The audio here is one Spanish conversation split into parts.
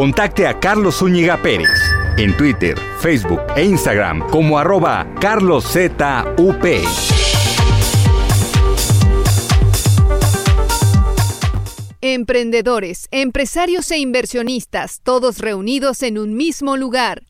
Contacte a Carlos Zúñiga Pérez en Twitter, Facebook e Instagram como arroba carloszup. Emprendedores, empresarios e inversionistas, todos reunidos en un mismo lugar.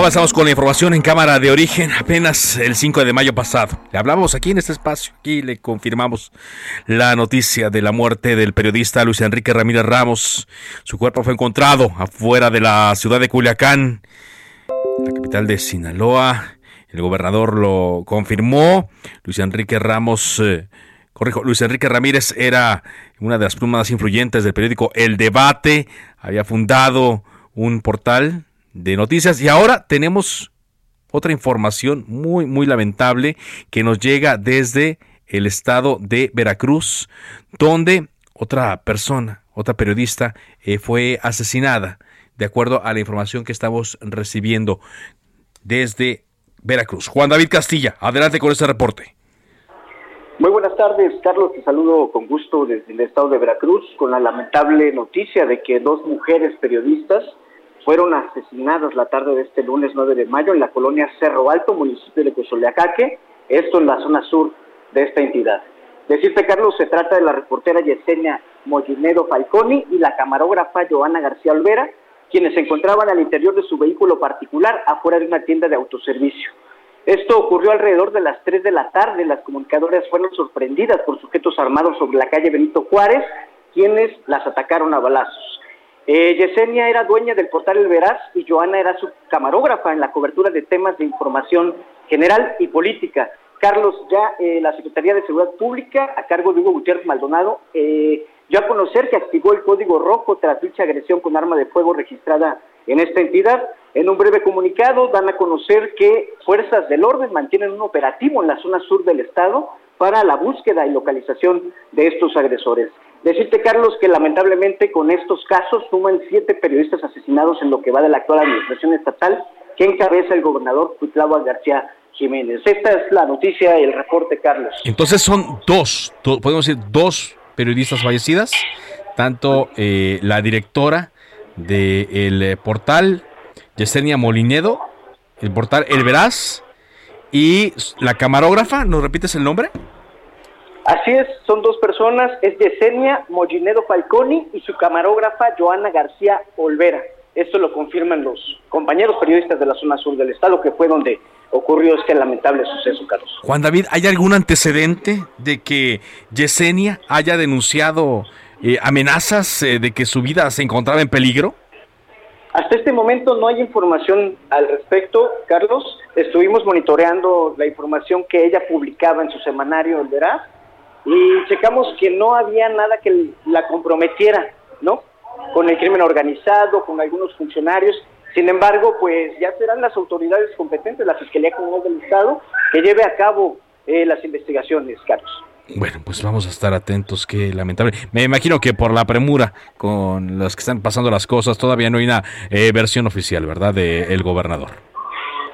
Avanzamos con la información en cámara de origen apenas el 5 de mayo pasado. Le hablamos aquí en este espacio, aquí le confirmamos la noticia de la muerte del periodista Luis Enrique Ramírez Ramos. Su cuerpo fue encontrado afuera de la ciudad de Culiacán, la capital de Sinaloa. El gobernador lo confirmó. Luis Enrique Ramos, eh, corrijo, Luis Enrique Ramírez era una de las plumas influyentes del periódico El Debate. Había fundado un portal de noticias. Y ahora tenemos otra información muy, muy lamentable que nos llega desde el estado de Veracruz, donde otra persona, otra periodista, eh, fue asesinada, de acuerdo a la información que estamos recibiendo desde Veracruz. Juan David Castilla, adelante con este reporte. Muy buenas tardes, Carlos. Te saludo con gusto desde el estado de Veracruz con la lamentable noticia de que dos mujeres periodistas fueron asesinadas la tarde de este lunes 9 de mayo en la colonia Cerro Alto, municipio de Cozoleacaque, esto en la zona sur de esta entidad. Decirte, Carlos, se trata de la reportera Yesenia Mollinedo Falconi y la camarógrafa Joana García Olvera, quienes se encontraban al interior de su vehículo particular afuera de una tienda de autoservicio. Esto ocurrió alrededor de las 3 de la tarde. Las comunicadoras fueron sorprendidas por sujetos armados sobre la calle Benito Juárez, quienes las atacaron a balazos. Eh, Yesenia era dueña del portal El Veraz y Joana era su camarógrafa en la cobertura de temas de información general y política. Carlos, ya eh, la Secretaría de Seguridad Pública, a cargo de Hugo Gutiérrez Maldonado, eh, dio a conocer que activó el código rojo tras dicha agresión con arma de fuego registrada en esta entidad. En un breve comunicado dan a conocer que fuerzas del orden mantienen un operativo en la zona sur del estado para la búsqueda y localización de estos agresores. Decirte, Carlos, que lamentablemente con estos casos suman siete periodistas asesinados en lo que va de la actual administración estatal que encabeza el gobernador Cuitlava García Jiménez. Esta es la noticia y el reporte, Carlos. Entonces son dos, podemos decir dos periodistas fallecidas, tanto eh, la directora del eh, portal Yesenia Molinedo, el portal El Veraz, y la camarógrafa, ¿nos repites el nombre? Así es, son dos personas, es Yesenia Mollinedo Falconi y su camarógrafa Joana García Olvera. Esto lo confirman los compañeros periodistas de la zona sur del estado, que fue donde ocurrió este lamentable suceso, Carlos. Juan David, ¿hay algún antecedente de que Yesenia haya denunciado eh, amenazas eh, de que su vida se encontraba en peligro? Hasta este momento no hay información al respecto, Carlos. Estuvimos monitoreando la información que ella publicaba en su semanario El Veraz y checamos que no había nada que la comprometiera, ¿no? Con el crimen organizado, con algunos funcionarios. Sin embargo, pues ya serán las autoridades competentes, la Fiscalía Comunal del Estado, que lleve a cabo eh, las investigaciones, Carlos. Bueno, pues vamos a estar atentos, qué lamentable. Me imagino que por la premura con las que están pasando las cosas, todavía no hay una eh, versión oficial, ¿verdad?, del gobernador.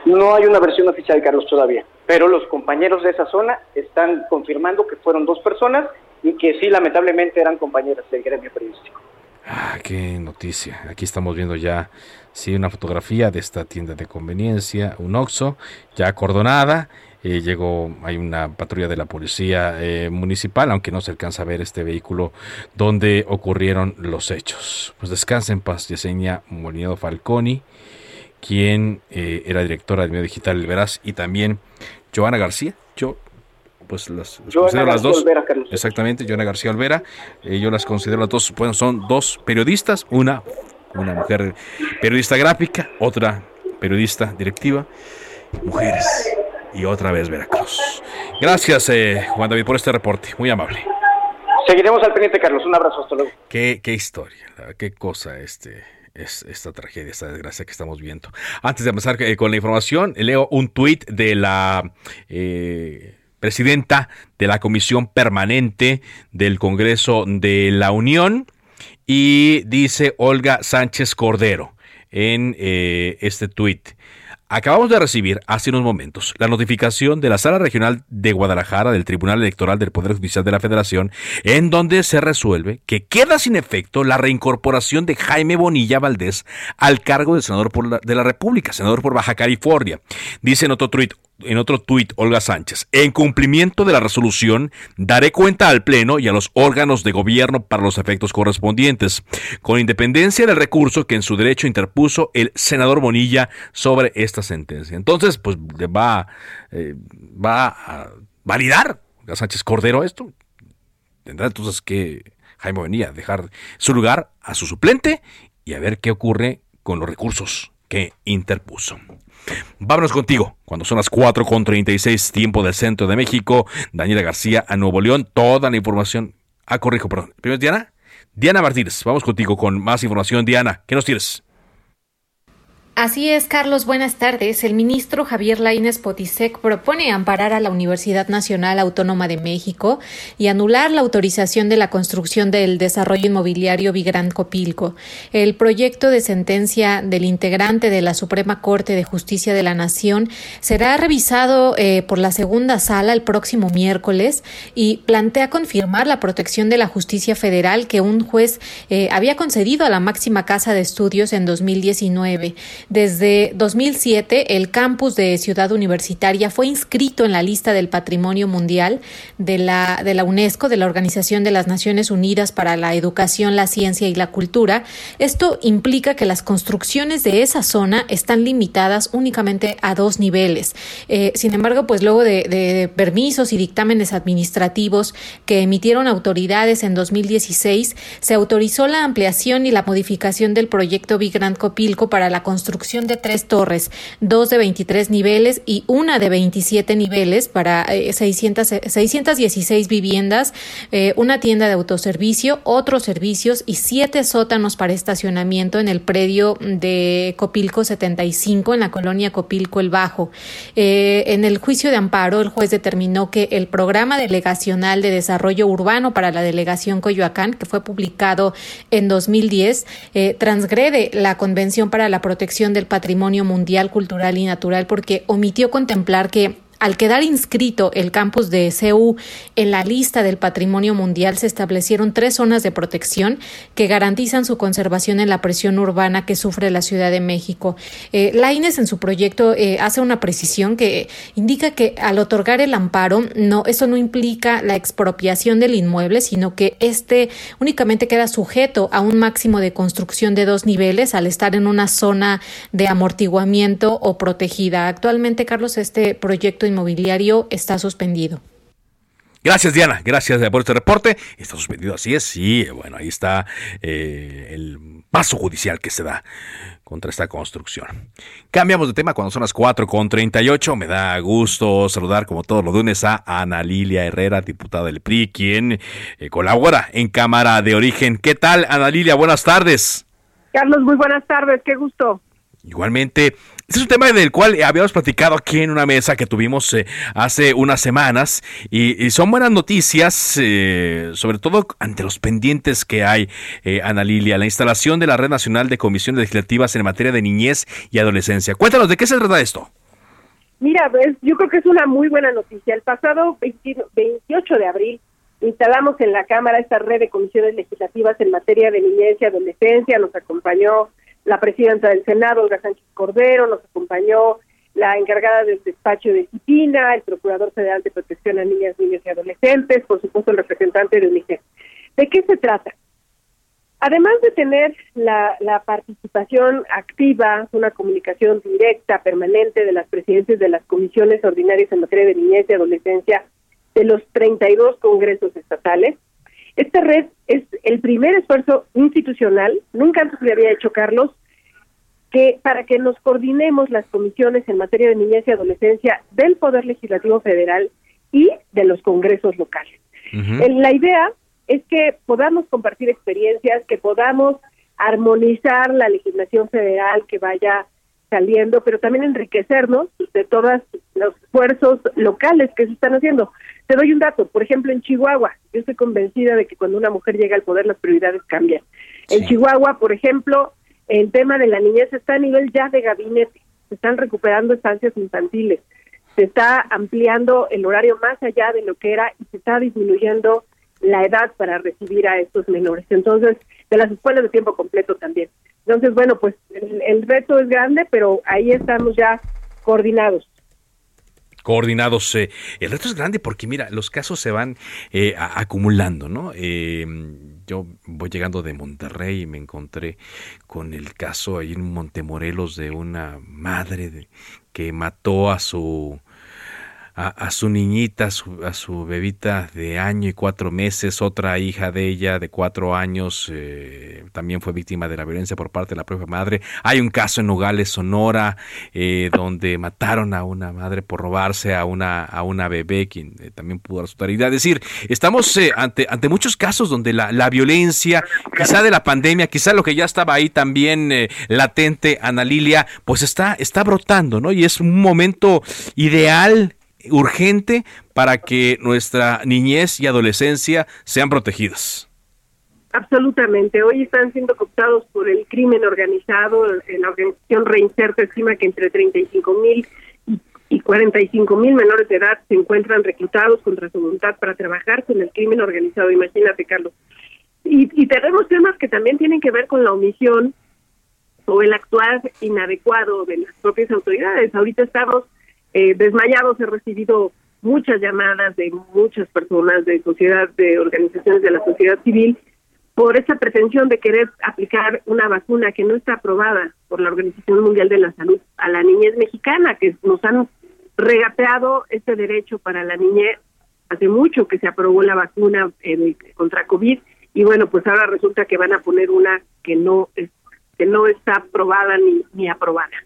No hay una versión oficial, Carlos, todavía pero los compañeros de esa zona están confirmando que fueron dos personas y que sí, lamentablemente eran compañeras del gremio periodístico. Ah, qué noticia. Aquí estamos viendo ya, sí, una fotografía de esta tienda de conveniencia, un Oxxo, ya acordonada. Eh, llegó, hay una patrulla de la policía eh, municipal, aunque no se alcanza a ver este vehículo donde ocurrieron los hechos. Pues descansa en paz, Yesenia Molinedo Falconi, quien eh, era directora del medio digital El Veraz, y también Joana García. Yo pues las, considero las dos. exactamente, Joana García Olvera. Eh, yo las considero las dos, bueno, son dos periodistas, una, una mujer periodista gráfica, otra periodista directiva, mujeres y otra vez Veracruz. Gracias, eh, Juan David, por este reporte, muy amable. Seguiremos al pendiente, Carlos. Un abrazo, hasta luego. Qué, qué historia, qué cosa este es esta tragedia, esta desgracia que estamos viendo. Antes de empezar eh, con la información, leo un tuit de la eh, presidenta de la Comisión Permanente del Congreso de la Unión y dice Olga Sánchez Cordero en eh, este tuit. Acabamos de recibir hace unos momentos la notificación de la Sala Regional de Guadalajara del Tribunal Electoral del Poder Judicial de la Federación, en donde se resuelve que queda sin efecto la reincorporación de Jaime Bonilla Valdés al cargo de senador de la República, senador por Baja California. Dice en otro tuit, en otro tuit, Olga Sánchez, en cumplimiento de la resolución, daré cuenta al Pleno y a los órganos de gobierno para los efectos correspondientes, con independencia del recurso que en su derecho interpuso el senador Bonilla sobre esta sentencia. Entonces, pues va, eh, va a validar Olga Sánchez Cordero esto. Tendrá entonces que Jaime Bonilla dejar su lugar a su suplente y a ver qué ocurre con los recursos que interpuso. Vámonos contigo. Cuando son las 4 con 36 tiempo del centro de México, Daniela García a Nuevo León, toda la información. Ah, corrijo, perdón. Primero Diana. Diana Martínez, vamos contigo con más información. Diana, ¿qué nos tienes? Así es, Carlos, buenas tardes. El ministro Javier Laínez Potisek propone amparar a la Universidad Nacional Autónoma de México y anular la autorización de la construcción del desarrollo inmobiliario Vigran Copilco. El proyecto de sentencia del integrante de la Suprema Corte de Justicia de la Nación será revisado eh, por la segunda sala el próximo miércoles y plantea confirmar la protección de la justicia federal que un juez eh, había concedido a la máxima casa de estudios en 2019. Desde 2007, el campus de Ciudad Universitaria fue inscrito en la lista del Patrimonio Mundial de la, de la UNESCO, de la Organización de las Naciones Unidas para la Educación, la Ciencia y la Cultura. Esto implica que las construcciones de esa zona están limitadas únicamente a dos niveles. Eh, sin embargo, pues luego de, de permisos y dictámenes administrativos que emitieron autoridades en 2016, se autorizó la ampliación y la modificación del proyecto Big Grand Copilco para la construcción de tres torres, dos de 23 niveles y una de 27 niveles para 600, eh, 616 viviendas, eh, una tienda de autoservicio, otros servicios y siete sótanos para estacionamiento en el predio de Copilco 75 en la colonia Copilco el Bajo. Eh, en el juicio de amparo, el juez determinó que el programa delegacional de desarrollo urbano para la delegación Coyoacán, que fue publicado en 2010, transgrede la Convención para la Protección del Patrimonio Mundial, Cultural y Natural porque omitió contemplar que al quedar inscrito el campus de CEU en la lista del Patrimonio Mundial, se establecieron tres zonas de protección que garantizan su conservación en la presión urbana que sufre la Ciudad de México. Eh, Laines en su proyecto eh, hace una precisión que indica que al otorgar el amparo, no, eso no implica la expropiación del inmueble, sino que este únicamente queda sujeto a un máximo de construcción de dos niveles al estar en una zona de amortiguamiento o protegida. Actualmente, Carlos, este proyecto inmobiliario está suspendido. Gracias, Diana. Gracias por este reporte. Está suspendido, así es. Sí, bueno, ahí está eh, el paso judicial que se da contra esta construcción. Cambiamos de tema cuando son las 4 con 38. Me da gusto saludar, como todos los lunes, a Ana Lilia Herrera, diputada del PRI, quien eh, colabora en Cámara de Origen. ¿Qué tal, Ana Lilia? Buenas tardes. Carlos, muy buenas tardes. Qué gusto. Igualmente, este es un tema del cual habíamos platicado aquí en una mesa que tuvimos eh, hace unas semanas y, son buenas noticias, eh, sobre todo ante los pendientes que hay, eh, Ana Lilia, la instalación de la Red Nacional de Comisiones Legislativas en materia de niñez y adolescencia. Cuéntanos, ¿de qué se trata esto? Mira, pues, yo creo que es una muy buena noticia. El pasado 28 de abril instalamos en la Cámara esta red de comisiones legislativas en materia de niñez y adolescencia. Nos acompañó la presidenta del Senado, Olga Sánchez Cordero, nos acompañó la encargada del despacho de disciplina, el Procurador Federal de Protección a Niñas, Niños y Adolescentes, por supuesto el representante de UNICEF. ¿De qué se trata? Además de tener la, la, participación activa, una comunicación directa, permanente de las presidencias de las comisiones ordinarias en materia de niñez y adolescencia de los 32 congresos estatales, esta red es el primer esfuerzo institucional, nunca antes se había hecho Carlos, que para que nos coordinemos las comisiones en materia de niñez y adolescencia del Poder Legislativo Federal y de los congresos locales. La idea es que podamos compartir experiencias, que podamos armonizar la legislación federal que vaya saliendo, pero también enriquecernos de todos los esfuerzos locales que se están haciendo. Te doy un dato, por ejemplo, en Chihuahua, yo estoy convencida de que cuando una mujer llega al poder las prioridades cambian. En Chihuahua, por ejemplo, el tema de la niñez está a nivel ya de gabinete, se están recuperando estancias infantiles, se está ampliando el horario más allá de lo que era y se está disminuyendo la edad para recibir a estos menores. Entonces, de las escuelas de tiempo completo también. Entonces, bueno, pues el, reto es grande, pero ahí estamos ya coordinados coordinados. Eh, el reto es grande porque, mira, los casos se van eh, acumulando, ¿no? Eh, yo voy llegando de Monterrey y me encontré con el caso ahí en Montemorelos de una madre que mató a su a, su niñita, a su, bebita de año y cuatro meses, otra hija de ella de cuatro años eh, también fue víctima de la violencia por parte de la propia madre. Hay un caso en Nogales, Sonora, eh, donde mataron a una madre por robarse a una, a una bebé, quien eh, también pudo resultar. Es decir, estamos ante, ante muchos casos donde la, la, violencia, quizá de la pandemia, quizá lo que ya estaba ahí también latente, Ana Lilia, pues está, está brotando, ¿no? Y es un momento ideal urgente para que nuestra niñez y adolescencia sean protegidas. Absolutamente. Hoy están siendo cooptados por el crimen organizado. La organización Reinserto estima que entre 35 mil y 45 mil menores de edad se encuentran reclutados contra su voluntad para trabajar con el crimen organizado. Imagínate, Carlos. Y, y tenemos temas que también tienen que ver con la omisión o el actuar inadecuado de las propias autoridades. Ahorita estamos eh, desmayados. He recibido muchas llamadas de muchas personas de sociedad, de organizaciones de la sociedad civil, por esa pretensión de querer aplicar una vacuna que no está aprobada por la Organización Mundial de la Salud a la niñez mexicana, que nos han regateado este derecho para la niñez. Hace mucho que se aprobó la vacuna eh, contra COVID y bueno, pues ahora resulta que van a poner una que no es, que no está aprobada ni, ni aprobada.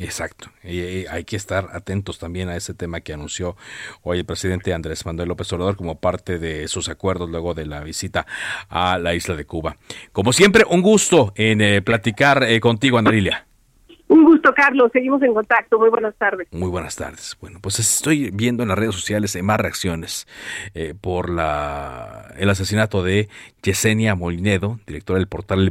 Exacto. Y hay que estar atentos también a ese tema que anunció hoy el presidente Andrés Manuel López Obrador como parte de sus acuerdos luego de la visita a la isla de Cuba. Como siempre, un gusto en eh, platicar eh, contigo, Andarilia. Un gusto, Carlos. Seguimos en contacto. Muy buenas tardes. Muy buenas tardes. Bueno, pues estoy viendo en las redes sociales eh, más reacciones por la el asesinato de Yesenia Molinedo, directora del portal El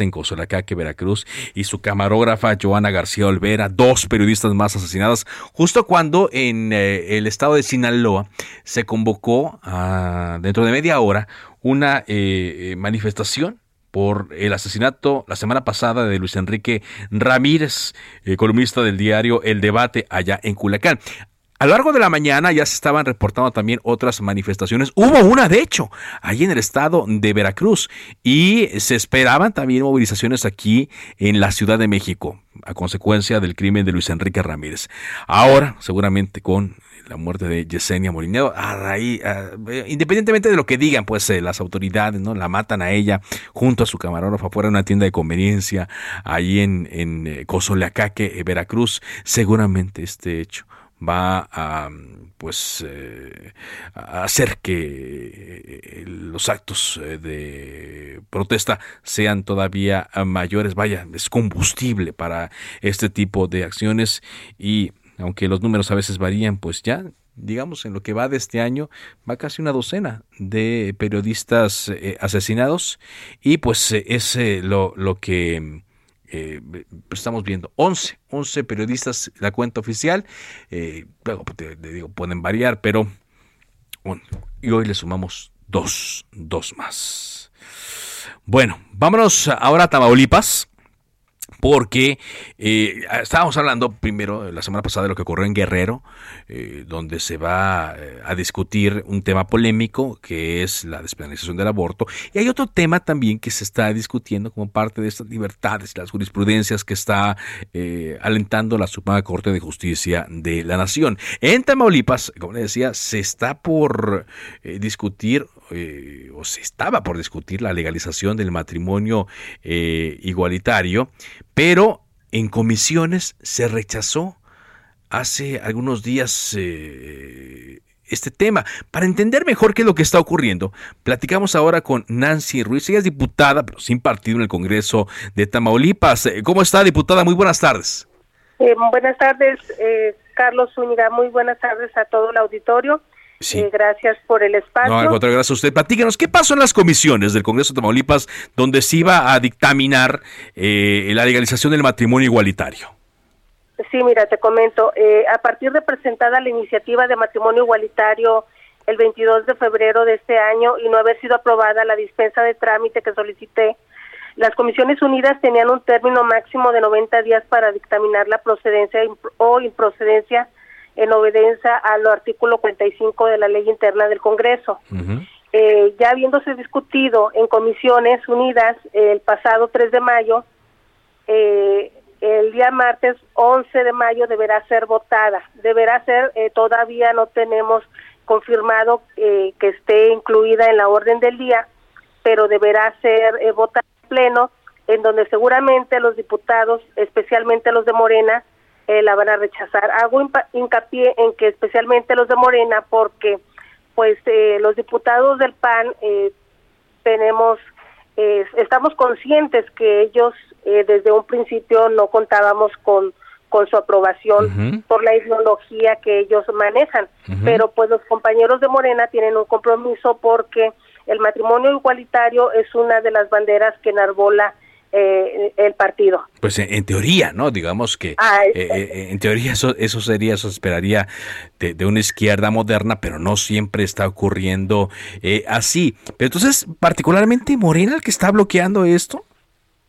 En Cozolacaque, Veracruz, y su camarógrafa Joana García Olvera, dos periodistas más asesinadas, justo cuando en eh, el estado de Sinaloa se convocó dentro de media hora una eh, manifestación por el asesinato la semana pasada de Luis Enrique Ramírez, eh, columnista del diario El Debate allá en Culiacán. A lo largo de la mañana ya se estaban reportando también otras manifestaciones. Hubo una, de hecho, ahí en el estado de Veracruz. Y se esperaban también movilizaciones aquí en la Ciudad de México, a consecuencia del crimen de Luis Enrique Ramírez. Ahora, seguramente con la muerte de Yesenia Molinero, independientemente de lo que digan, pues eh, las autoridades, ¿no? La matan a ella junto a su camarógrafa fuera de una tienda de conveniencia, ahí en, en eh, Cozoleacaque, Veracruz. Seguramente este hecho va a pues eh, hacer que eh, los actos eh, de protesta sean todavía mayores. Vaya es combustible para este tipo de acciones y aunque los números a veces varían pues ya digamos, en lo que va de este año, va casi una docena de periodistas eh, asesinados y pues eh, es lo, lo, que estamos viendo. 11, 11 periodistas, la cuenta oficial, luego pues, te, digo, pueden variar, pero y hoy le sumamos dos, dos más. Bueno, vámonos ahora a Tamaulipas porque eh, estábamos hablando primero la semana pasada de lo que ocurrió en Guerrero, eh, donde se va eh, a discutir un tema polémico que es la despenalización del aborto, y hay otro tema también que se está discutiendo como parte de estas libertades, las jurisprudencias que está alentando la Suprema Corte de Justicia de la Nación. En Tamaulipas, como le decía, se está por discutir o se estaba por discutir la legalización del matrimonio igualitario, pero en comisiones se rechazó hace algunos días eh, este tema. Para entender mejor qué es lo que está ocurriendo, platicamos ahora con Nancy Ruiz. Ella es diputada, pero sin partido en el Congreso de Tamaulipas. Eh, ¿Cómo está, diputada? Muy buenas tardes. Eh, buenas tardes, Carlos Zúñiga. Muy buenas tardes a todo el auditorio. Sí. gracias por el espacio. No, al contrario, gracias a usted. Platícanos, ¿qué pasó en las comisiones del Congreso de Tamaulipas donde se iba a dictaminar la legalización del matrimonio igualitario? Sí, mira, te comento, eh, a partir de presentada la iniciativa de matrimonio igualitario el 22 de febrero de este año y no haber sido aprobada la dispensa de trámite que solicité, las Comisiones Unidas tenían un término máximo de 90 días para dictaminar la procedencia o improcedencia en obediencia al artículo 45 de la Ley Interna del Congreso. eh, ya habiéndose discutido en Comisiones Unidas el pasado 3 de mayo, eh, el día martes 11 de mayo deberá ser votada. Deberá ser, eh, todavía no tenemos confirmado eh, que esté incluida en la orden del día, pero deberá ser eh, votada en pleno, en donde seguramente los diputados, especialmente los de Morena, la van a rechazar. Hago hincapié en que especialmente los de Morena, porque pues los diputados del PAN tenemos, estamos conscientes que ellos eh, desde un principio no contábamos con con su aprobación por la ideología que ellos manejan. Pero pues los compañeros de Morena tienen un compromiso porque el matrimonio igualitario es una de las banderas que enarbola eh, el partido. Pues en, teoría, ¿no? Digamos que ah, eh, en teoría eso, eso sería, eso esperaría de, de, una izquierda moderna, pero no siempre está ocurriendo así. Pero entonces, particularmente Morena el que está bloqueando esto.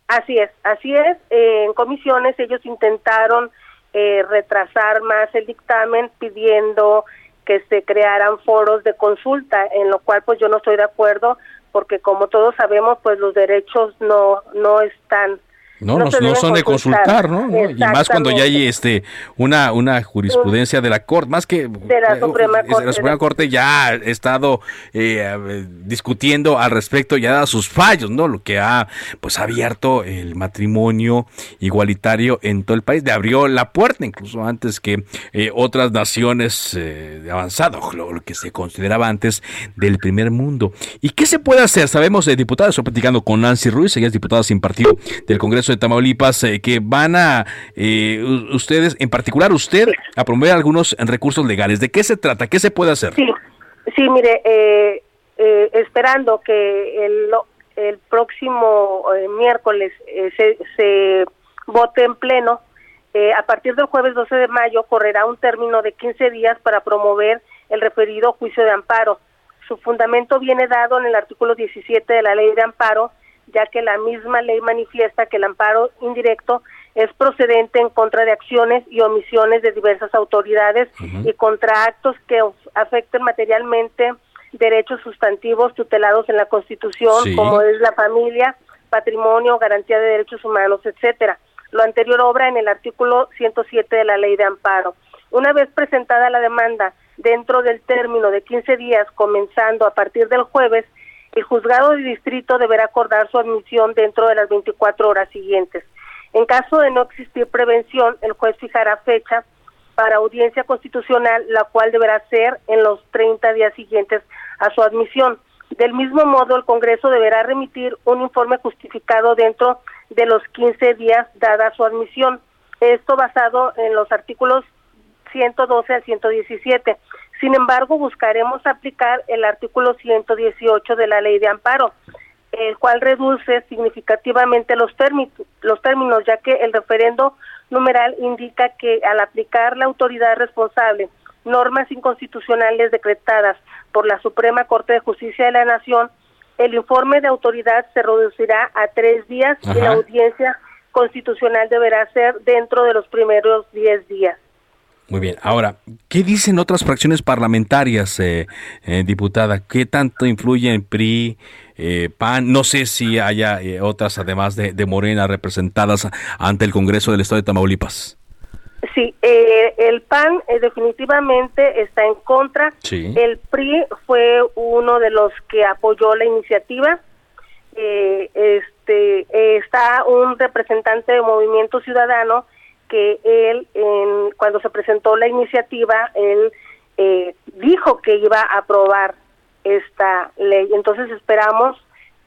Así es, así es. Eh, en comisiones ellos intentaron eh, retrasar más el dictamen pidiendo que se crearan foros de consulta, en lo cual pues yo no estoy de acuerdo porque como todos sabemos pues los derechos no no están no, no, son de consultar, ¿no? Y más cuando ya hay este una una jurisprudencia de la Corte, más que de la Suprema Corte, la Suprema Corte ya ha estado eh, discutiendo al respecto y ha dado sus fallos, ¿no? Lo que ha pues abierto el matrimonio igualitario en todo el país, le abrió la puerta incluso antes que eh, otras naciones eh, de avanzado, lo, que se consideraba antes del primer mundo. ¿Y qué se puede hacer? Sabemos, eh, diputados, estoy platicando con Nancy Ruiz, ella es diputada sin partido del Congreso de Tamaulipas eh, que van a eh, ustedes, en particular usted, a promover algunos recursos legales. ¿De qué se trata? ¿Qué se puede hacer? Sí, sí mire, eh, esperando que el, el próximo miércoles se, se vote en pleno, a partir del jueves 12 de mayo correrá un término de 15 días para promover el referido juicio de amparo. Su fundamento viene dado en el artículo 17 de la ley de amparo, ya que la misma ley manifiesta que el amparo indirecto es procedente en contra de acciones y omisiones de diversas autoridades y contra actos que afecten materialmente derechos sustantivos tutelados en la Constitución, como es la familia, patrimonio, garantía de derechos humanos, etcétera. Lo anterior obra en el artículo 107 de la Ley de Amparo. Una vez presentada la demanda dentro del término de 15 días, comenzando a partir del jueves, el juzgado de distrito deberá acordar su admisión dentro de las 24 horas siguientes. En caso de no existir prevención, el juez fijará fecha para audiencia constitucional, la cual deberá ser en los 30 días siguientes a su admisión. Del mismo modo, el Congreso deberá remitir un informe justificado dentro de los 15 días dada su admisión. Esto basado en los artículos 112 al 117. Sin embargo, buscaremos aplicar el artículo 118 de la Ley de Amparo, el cual reduce significativamente los, los términos, ya que el referendo numeral indica que al aplicar la autoridad responsable normas inconstitucionales decretadas por la Suprema Corte de Justicia de la Nación, el informe de autoridad se reducirá a tres días y la audiencia constitucional deberá ser dentro de los primeros diez días. Muy bien. Ahora, ¿qué dicen otras fracciones parlamentarias, eh, eh, diputada? ¿Qué tanto influye en PRI, eh, PAN? No sé si haya otras, además de, de, Morena, representadas ante el Congreso del Estado de Tamaulipas. Sí, el PAN definitivamente está en contra. El PRI fue uno de los que apoyó la iniciativa. este está un representante de Movimiento Ciudadano que él, en, cuando se presentó la iniciativa, él eh, dijo que iba a aprobar esta ley. Entonces esperamos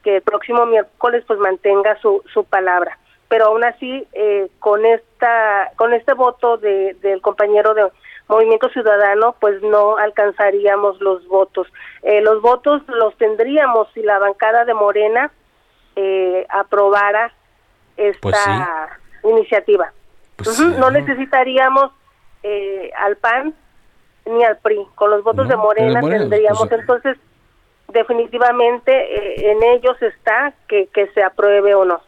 que el próximo miércoles pues mantenga su, su palabra. Pero aún así, eh, con esta con este voto de, del compañero de Movimiento Ciudadano, pues no alcanzaríamos los votos. Eh, los votos los tendríamos si la bancada de Morena aprobara esta pues iniciativa. Pues no necesitaríamos eh, al PAN ni al PRI. Con los votos de Morena, tendríamos pues, entonces definitivamente eh, en ellos está que, que se apruebe o no.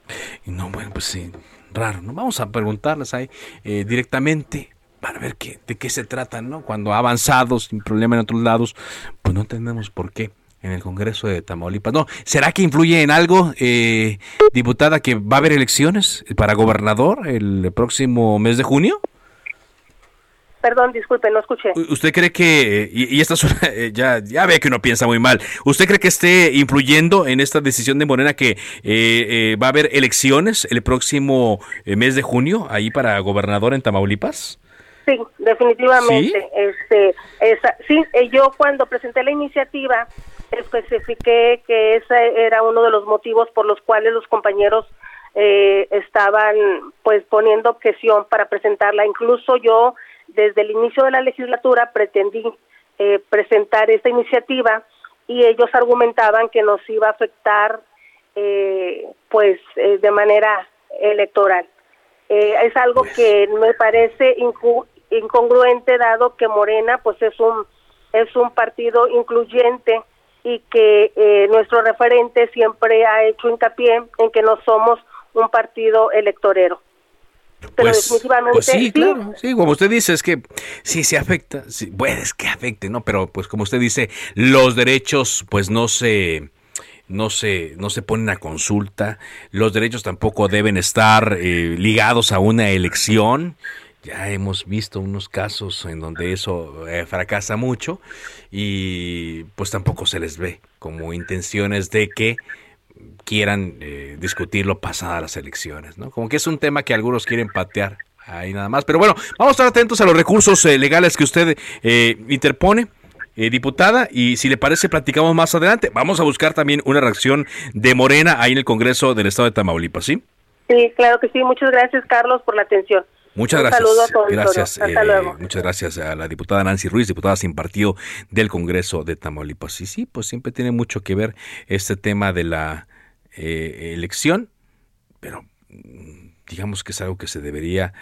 No, bueno, pues sí, raro. ¿no? Vamos a preguntarles ahí eh, directamente para ver qué, de qué se trata, ¿no? Cuando ha avanzado sin problema en otros lados, pues no entendemos por qué en el Congreso de Tamaulipas. No, ¿será que influye en algo, eh, diputada, que va a haber elecciones para gobernador el próximo mes de junio? Perdón, disculpe, no escuché. ¿Usted cree que, y, esta eh, ya, ya ve que uno piensa muy mal, ¿usted cree que esté influyendo en esta decisión de Morena que eh, va a haber elecciones el próximo mes de junio ahí para gobernador en Tamaulipas? Sí, definitivamente. ¿Sí? Este, esa, sí, yo cuando presenté la iniciativa, especifiqué que ese era uno de los motivos por los cuales los compañeros eh, estaban pues poniendo objeción para presentarla. Incluso yo desde el inicio de la legislatura pretendí eh, presentar esta iniciativa y ellos argumentaban que nos iba a afectar eh, pues de manera electoral. es algo pues que me parece incongruente dado que Morena pues es un es un partido incluyente y que eh, nuestro referente siempre ha hecho hincapié en que no somos un partido electorero. Pero pues, definitivamente pues sí, claro, sí, como usted dice, es que sí se afecta, sí, bueno, es que afecte, ¿no? Pero pues como usted dice, los derechos pues no se no se, no se ponen a consulta, los derechos tampoco deben estar eh, ligados a una elección ya hemos visto unos casos en donde eso eh, fracasa mucho y pues tampoco se les ve como intenciones de que quieran eh, discutirlo pasada las elecciones, ¿no? Como que es un tema que algunos quieren patear ahí nada más. Pero bueno, vamos a estar atentos a los recursos eh, legales que usted interpone. diputada, y si le parece, platicamos más adelante. Vamos a buscar también una reacción de Morena ahí en el Congreso del Estado de Tamaulipas, ¿sí? Sí, claro que sí. Muchas gracias, Carlos, por la atención. Muchas gracias. gracias eh, muchas gracias a la diputada Nancy Ruiz, diputada sin partido del Congreso de Tamaulipas. Y sí, pues siempre tiene mucho que ver este tema de la eh, elección, pero mm, digamos que es algo que se debería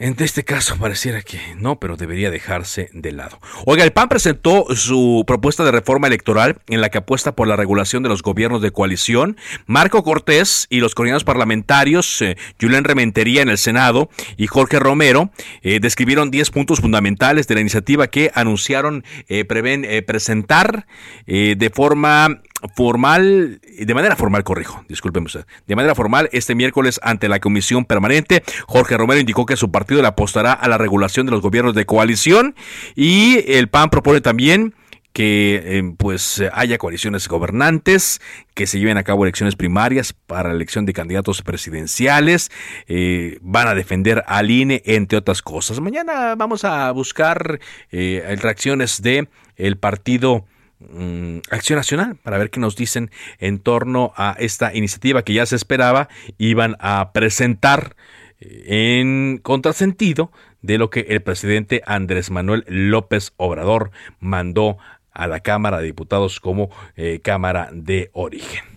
en este caso pareciera que no, pero debería dejarse de lado. Oiga, el PAN presentó su propuesta de reforma electoral en la que apuesta por la regulación de los gobiernos de coalición. Marco Cortés y los coordinadores parlamentarios, eh, Rementería en el Senado y Jorge Romero, eh, describieron 10 puntos fundamentales de la iniciativa que anunciaron eh, prevén presentar de forma formal, de manera formal, corrijo, discúlpeme usted, de manera formal este miércoles ante la Comisión Permanente, Jorge Romero indicó que su partido le apostará a la regulación de los gobiernos de coalición y el PAN propone también que eh, pues haya coaliciones gobernantes, que se lleven a cabo elecciones primarias para la elección de candidatos presidenciales, eh, van a defender al INE, entre otras cosas. Mañana vamos a buscar eh, reacciones de el partido Mm, Acción Nacional para ver qué nos dicen en torno a esta iniciativa que ya se esperaba iban a presentar en contrasentido de lo que el presidente Andrés Manuel López Obrador mandó a la Cámara de Diputados como eh, Cámara de Origen.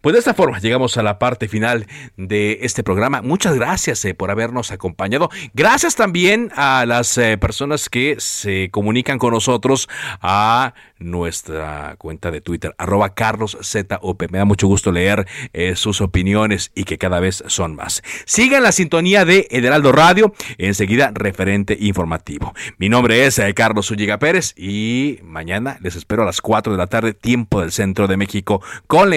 Pues de esta forma llegamos a la parte final de este programa. Muchas gracias eh, por habernos acompañado. Gracias también a las eh, personas que se comunican con nosotros a nuestra cuenta de Twitter, arroba carloszop. Me da mucho gusto leer eh, sus opiniones y que cada vez son más. Sigan la sintonía de Heraldo Radio, enseguida referente informativo. Mi nombre es Carlos Ulliga Pérez y mañana les espero a las 4 de la tarde, tiempo del centro de México, con la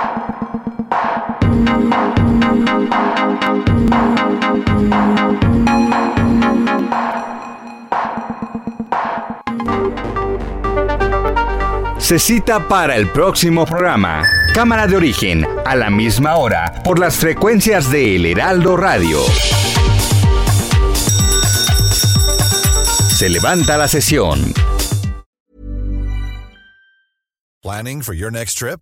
Se cita para el próximo programa. Cámara de origen, a la misma hora, por las frecuencias de El Heraldo Radio. Se levanta la sesión. Planning for your next trip?